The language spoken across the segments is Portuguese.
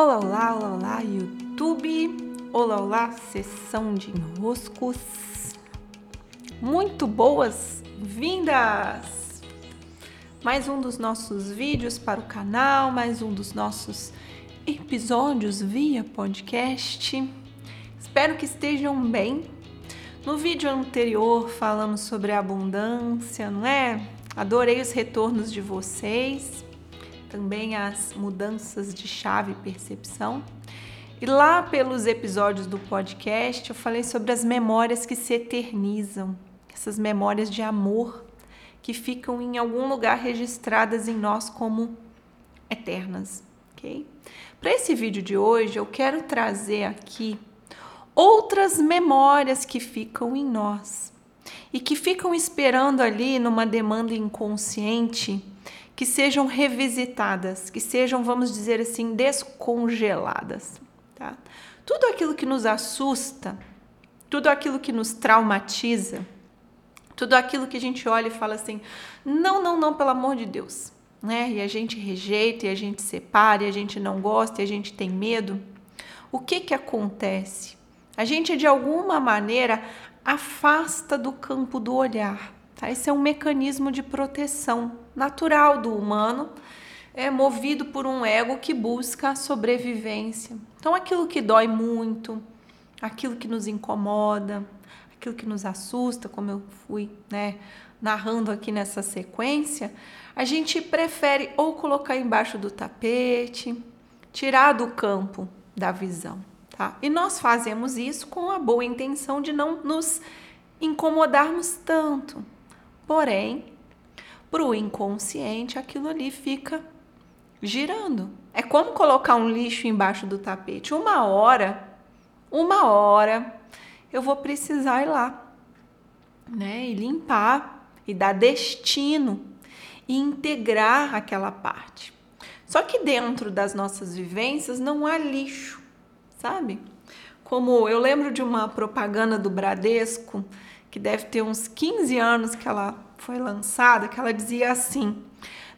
Olá, olá, olá, olá, YouTube! Olá, olá, sessão de enroscos! Muito boas-vindas! Mais um dos nossos vídeos para o canal, mais um dos nossos episódios via podcast. Espero que estejam bem. No vídeo anterior falamos sobre abundância, não é? Adorei os retornos de vocês também as mudanças de chave e percepção. E lá pelos episódios do podcast eu falei sobre as memórias que se eternizam, essas memórias de amor que ficam em algum lugar registradas em nós como eternas, ok? Para esse vídeo de hoje eu quero trazer aqui outras memórias que ficam em nós e que ficam esperando ali numa demanda inconsciente que sejam revisitadas, que sejam, vamos dizer assim, descongeladas. Tá? Tudo aquilo que nos assusta, tudo aquilo que nos traumatiza, tudo aquilo que a gente olha e fala assim: não, não, não, pelo amor de Deus. Né? E a gente rejeita, e a gente separa, e a gente não gosta, e a gente tem medo. O que que acontece? A gente de alguma maneira afasta do campo do olhar. Tá? Esse é um mecanismo de proteção natural do humano, é movido por um ego que busca sobrevivência. Então, aquilo que dói muito, aquilo que nos incomoda, aquilo que nos assusta, como eu fui né, narrando aqui nessa sequência, a gente prefere ou colocar embaixo do tapete, tirar do campo da visão. Tá? E nós fazemos isso com a boa intenção de não nos incomodarmos tanto. Porém, para o inconsciente, aquilo ali fica girando. É como colocar um lixo embaixo do tapete. Uma hora, uma hora, eu vou precisar ir lá, né? E limpar e dar destino e integrar aquela parte. Só que dentro das nossas vivências não há lixo, sabe? Como eu lembro de uma propaganda do Bradesco que deve ter uns 15 anos que ela foi lançada, que ela dizia assim: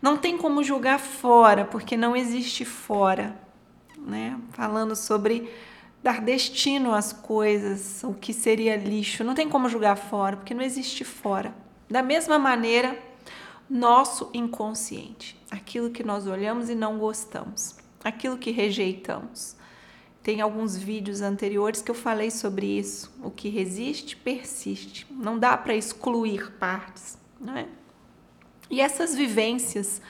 não tem como julgar fora, porque não existe fora, né? Falando sobre dar destino às coisas, o que seria lixo, não tem como julgar fora, porque não existe fora. Da mesma maneira, nosso inconsciente, aquilo que nós olhamos e não gostamos, aquilo que rejeitamos, tem alguns vídeos anteriores que eu falei sobre isso. O que resiste, persiste. Não dá para excluir partes, não é? E essas vivências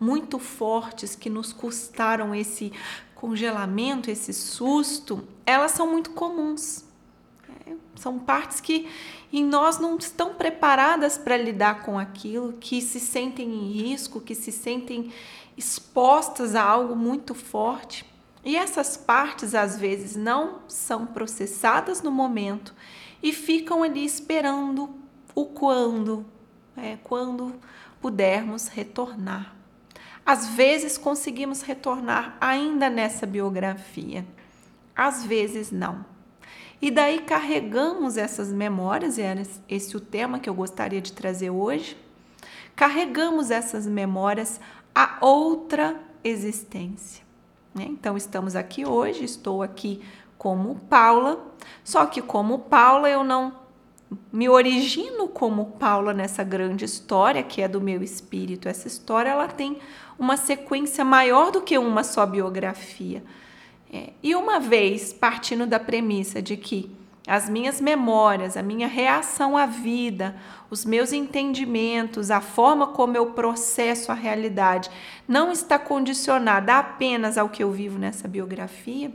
muito fortes que nos custaram esse congelamento, esse susto, elas são muito comuns. É? São partes que em nós não estão preparadas para lidar com aquilo, que se sentem em risco, que se sentem expostas a algo muito forte. E essas partes às vezes não são processadas no momento e ficam ali esperando o quando, é, quando pudermos retornar. Às vezes conseguimos retornar ainda nessa biografia, às vezes não. E daí carregamos essas memórias, e era esse o tema que eu gostaria de trazer hoje. Carregamos essas memórias a outra existência. Né? Então, estamos aqui hoje, estou aqui como Paula, só que como Paula eu não me origino como Paula nessa grande história que é do meu espírito. Essa história ela tem uma sequência maior do que uma só biografia. É, e uma vez partindo da premissa de que as minhas memórias, a minha reação à vida, os meus entendimentos, a forma como eu processo a realidade não está condicionada apenas ao que eu vivo nessa biografia,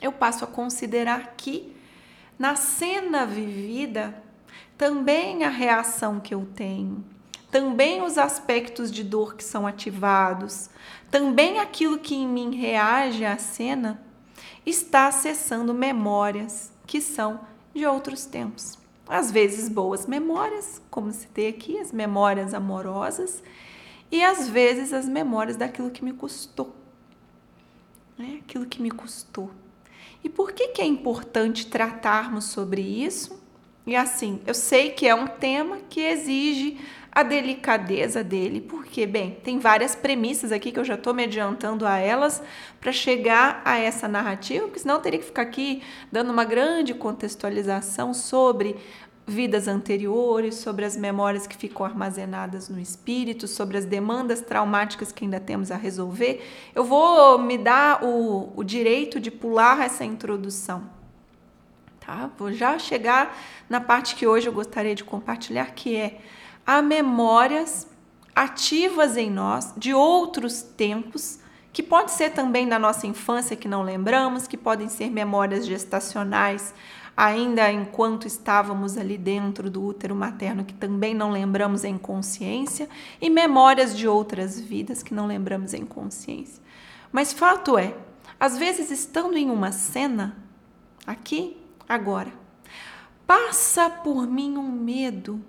eu passo a considerar que na cena vivida também a reação que eu tenho, também os aspectos de dor que são ativados, também aquilo que em mim reage à cena está acessando memórias que são de outros tempos. Às vezes, boas memórias, como tem aqui, as memórias amorosas, e às vezes as memórias daquilo que me custou. Né? Aquilo que me custou. E por que, que é importante tratarmos sobre isso? E assim, eu sei que é um tema que exige a delicadeza dele, porque, bem, tem várias premissas aqui que eu já estou me adiantando a elas para chegar a essa narrativa, porque senão eu teria que ficar aqui dando uma grande contextualização sobre vidas anteriores, sobre as memórias que ficam armazenadas no espírito, sobre as demandas traumáticas que ainda temos a resolver. Eu vou me dar o, o direito de pular essa introdução. Tá? Vou já chegar na parte que hoje eu gostaria de compartilhar, que é há memórias ativas em nós de outros tempos, que pode ser também da nossa infância que não lembramos, que podem ser memórias gestacionais, ainda enquanto estávamos ali dentro do útero materno, que também não lembramos em consciência, e memórias de outras vidas que não lembramos em consciência. Mas fato é, às vezes estando em uma cena, aqui, agora, passa por mim um medo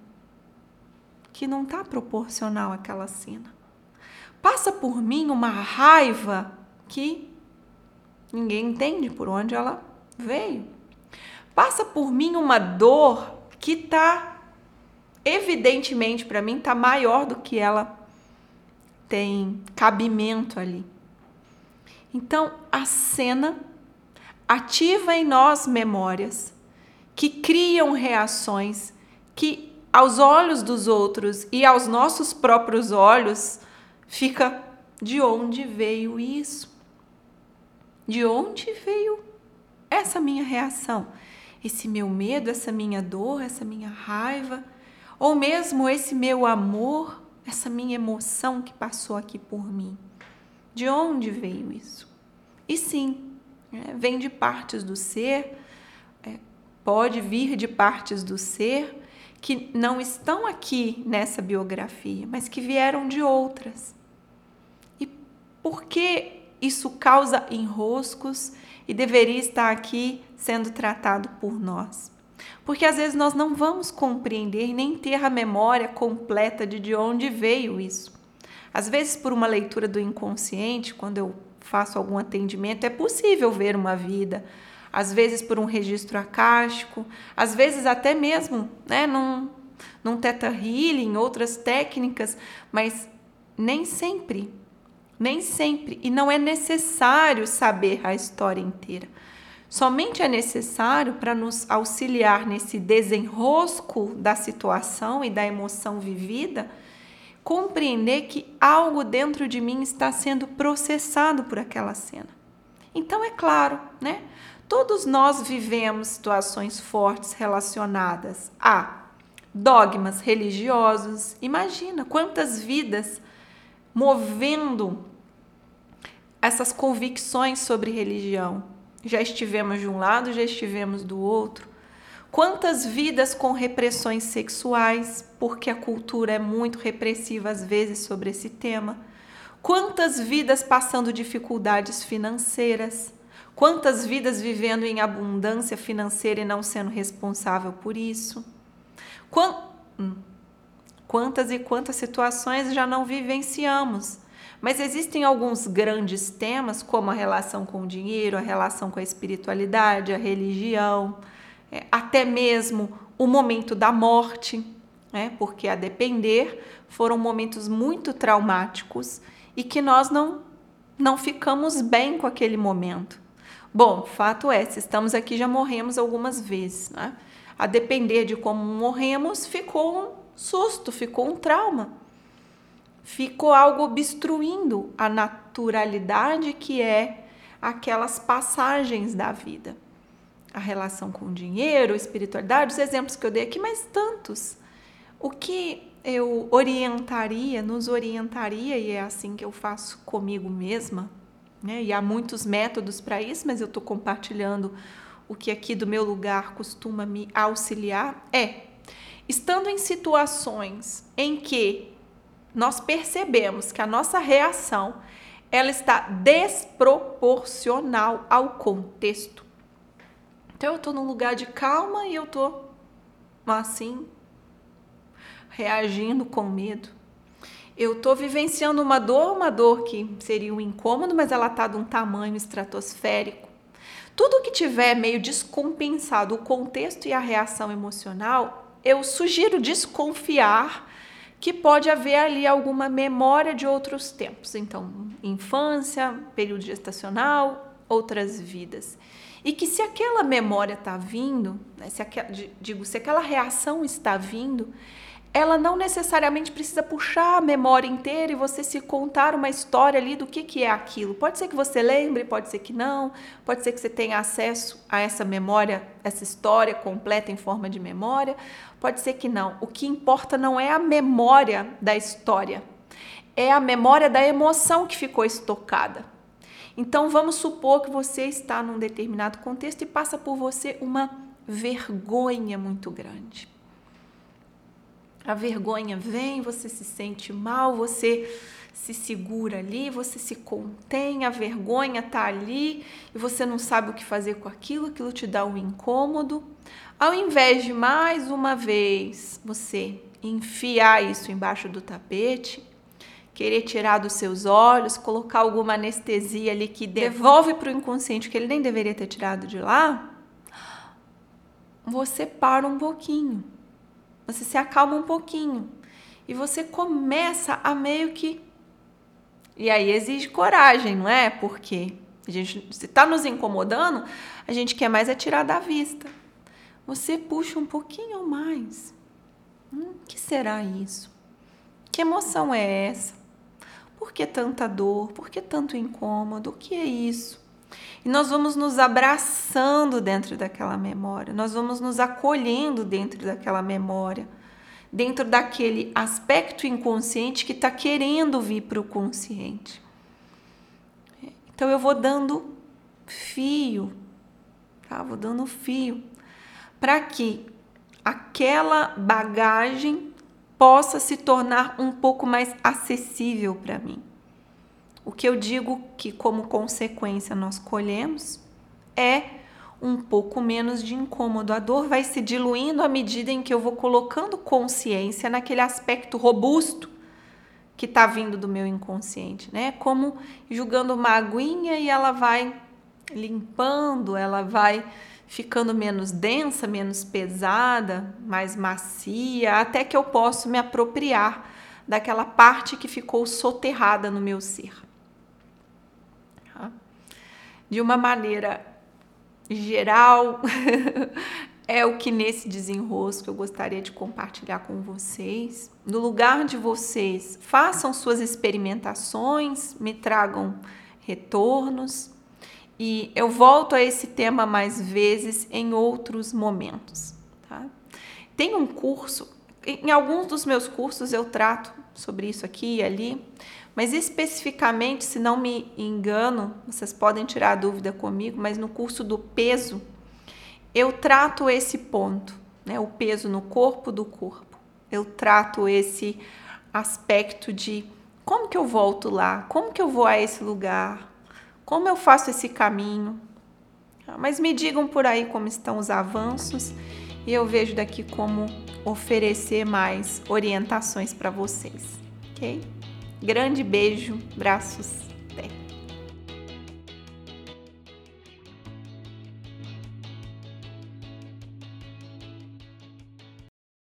que não está proporcional àquela cena. Passa por mim uma raiva que ninguém entende por onde ela veio. Passa por mim uma dor que está evidentemente para mim está maior do que ela tem cabimento ali. Então, a cena ativa em nós memórias que criam reações que aos olhos dos outros e aos nossos próprios olhos, fica de onde veio isso? De onde veio essa minha reação? Esse meu medo, essa minha dor, essa minha raiva, ou mesmo esse meu amor, essa minha emoção que passou aqui por mim? De onde veio isso? E sim, é, vem de partes do ser, é, pode vir de partes do ser que não estão aqui nessa biografia, mas que vieram de outras. E por que isso causa enroscos e deveria estar aqui sendo tratado por nós? Porque às vezes nós não vamos compreender nem ter a memória completa de de onde veio isso. Às vezes, por uma leitura do inconsciente, quando eu faço algum atendimento, é possível ver uma vida, às vezes por um registro acástico, às vezes até mesmo né, num, num teta healing, outras técnicas, mas nem sempre, nem sempre, e não é necessário saber a história inteira. Somente é necessário para nos auxiliar nesse desenrosco da situação e da emoção vivida, compreender que algo dentro de mim está sendo processado por aquela cena. Então é claro, né? Todos nós vivemos situações fortes relacionadas a dogmas religiosos. Imagina quantas vidas movendo essas convicções sobre religião. Já estivemos de um lado, já estivemos do outro. Quantas vidas com repressões sexuais, porque a cultura é muito repressiva às vezes sobre esse tema. Quantas vidas passando dificuldades financeiras Quantas vidas vivendo em abundância financeira e não sendo responsável por isso? Hum. Quantas e quantas situações já não vivenciamos? Mas existem alguns grandes temas, como a relação com o dinheiro, a relação com a espiritualidade, a religião, é, até mesmo o momento da morte, né? porque a depender foram momentos muito traumáticos e que nós não, não ficamos bem com aquele momento. Bom, fato é, se estamos aqui já morremos algumas vezes, né? A depender de como morremos, ficou um susto, ficou um trauma. Ficou algo obstruindo a naturalidade que é aquelas passagens da vida. A relação com o dinheiro, espiritualidade, os exemplos que eu dei aqui, mas tantos. O que eu orientaria, nos orientaria, e é assim que eu faço comigo mesma, né? E há muitos métodos para isso, mas eu estou compartilhando o que aqui do meu lugar costuma me auxiliar. É, estando em situações em que nós percebemos que a nossa reação ela está desproporcional ao contexto. Então eu estou num lugar de calma e eu estou assim reagindo com medo eu estou vivenciando uma dor, uma dor que seria um incômodo, mas ela está de um tamanho estratosférico. Tudo que tiver meio descompensado o contexto e a reação emocional, eu sugiro desconfiar que pode haver ali alguma memória de outros tempos. Então, infância, período gestacional, outras vidas. E que se aquela memória está vindo, né, se aquela, digo, se aquela reação está vindo, ela não necessariamente precisa puxar a memória inteira e você se contar uma história ali do que, que é aquilo. Pode ser que você lembre, pode ser que não, pode ser que você tenha acesso a essa memória, essa história completa em forma de memória, pode ser que não. O que importa não é a memória da história, é a memória da emoção que ficou estocada. Então vamos supor que você está num determinado contexto e passa por você uma vergonha muito grande a vergonha vem, você se sente mal, você se segura ali, você se contém, a vergonha tá ali e você não sabe o que fazer com aquilo, aquilo te dá um incômodo. Ao invés de mais uma vez você enfiar isso embaixo do tapete, querer tirar dos seus olhos, colocar alguma anestesia ali que devolve para o inconsciente que ele nem deveria ter tirado de lá, você para um pouquinho você se acalma um pouquinho e você começa a meio que. E aí exige coragem, não é? Porque a gente, se está nos incomodando, a gente quer mais é tirar da vista. Você puxa um pouquinho mais. Hum, que será isso? Que emoção é essa? Por que tanta dor? Por que tanto incômodo? O que é isso? E nós vamos nos abraçando dentro daquela memória, nós vamos nos acolhendo dentro daquela memória, dentro daquele aspecto inconsciente que está querendo vir para o consciente. Então eu vou dando fio, tá? Vou dando fio para que aquela bagagem possa se tornar um pouco mais acessível para mim. O que eu digo que, como consequência, nós colhemos é um pouco menos de incômodo. A dor vai se diluindo à medida em que eu vou colocando consciência naquele aspecto robusto que está vindo do meu inconsciente, né? Como jogando uma aguinha e ela vai limpando, ela vai ficando menos densa, menos pesada, mais macia, até que eu posso me apropriar daquela parte que ficou soterrada no meu ser de uma maneira geral, é o que nesse desenrosco eu gostaria de compartilhar com vocês. No lugar de vocês, façam suas experimentações, me tragam retornos e eu volto a esse tema mais vezes em outros momentos. Tá? Tem um curso, em alguns dos meus cursos eu trato sobre isso aqui e ali, mas especificamente, se não me engano, vocês podem tirar a dúvida comigo, mas no curso do peso, eu trato esse ponto, né? O peso no corpo do corpo. Eu trato esse aspecto de como que eu volto lá, como que eu vou a esse lugar, como eu faço esse caminho. Mas me digam por aí como estão os avanços e eu vejo daqui como oferecer mais orientações para vocês, ok? Grande beijo, braços.